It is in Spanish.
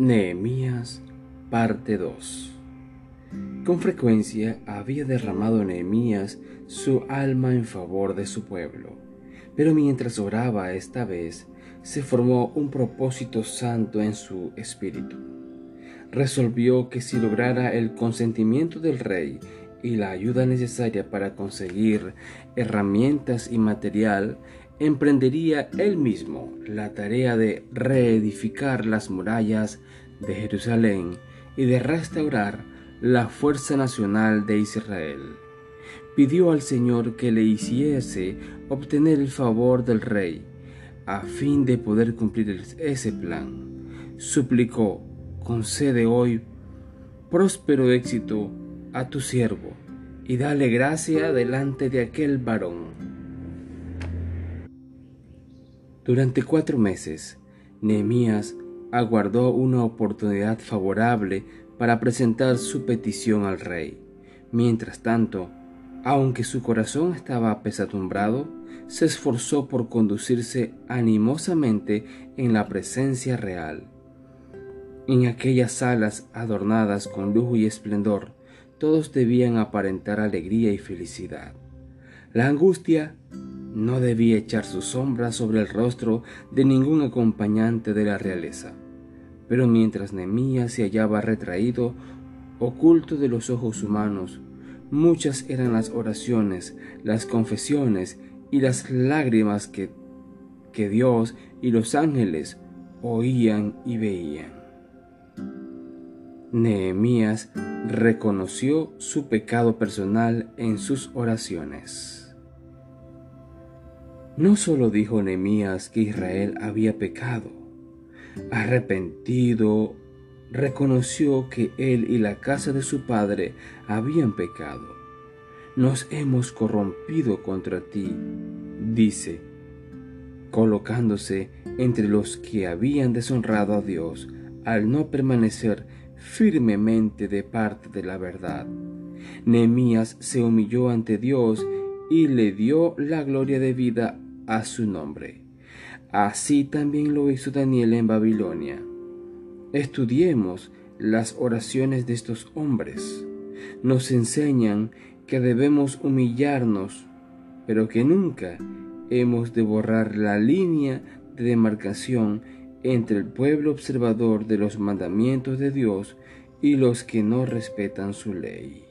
Nehemías, parte 2 Con frecuencia había derramado Nehemías su alma en favor de su pueblo, pero mientras oraba esta vez, se formó un propósito santo en su espíritu. Resolvió que si lograra el consentimiento del rey y la ayuda necesaria para conseguir herramientas y material, emprendería él mismo la tarea de reedificar las murallas de Jerusalén y de restaurar la fuerza nacional de Israel. Pidió al Señor que le hiciese obtener el favor del rey, a fin de poder cumplir ese plan. Suplicó, concede hoy próspero éxito a tu siervo, y dale gracia delante de aquel varón durante cuatro meses, Nehemías aguardó una oportunidad favorable para presentar su petición al rey. Mientras tanto, aunque su corazón estaba apesadumbrado, se esforzó por conducirse animosamente en la presencia real. En aquellas salas adornadas con lujo y esplendor, todos debían aparentar alegría y felicidad. La angustia no debía echar su sombra sobre el rostro de ningún acompañante de la realeza. Pero mientras Nemías se hallaba retraído, oculto de los ojos humanos, muchas eran las oraciones, las confesiones y las lágrimas que, que Dios y los ángeles oían y veían. Nehemías reconoció su pecado personal en sus oraciones. No solo dijo Nehemías que Israel había pecado, arrepentido, reconoció que él y la casa de su padre habían pecado. Nos hemos corrompido contra ti, dice, colocándose entre los que habían deshonrado a Dios al no permanecer firmemente de parte de la verdad. Nehemías se humilló ante Dios y le dio la gloria de vida a su nombre. Así también lo hizo Daniel en Babilonia. Estudiemos las oraciones de estos hombres. Nos enseñan que debemos humillarnos, pero que nunca hemos de borrar la línea de demarcación entre el pueblo observador de los mandamientos de Dios y los que no respetan su ley.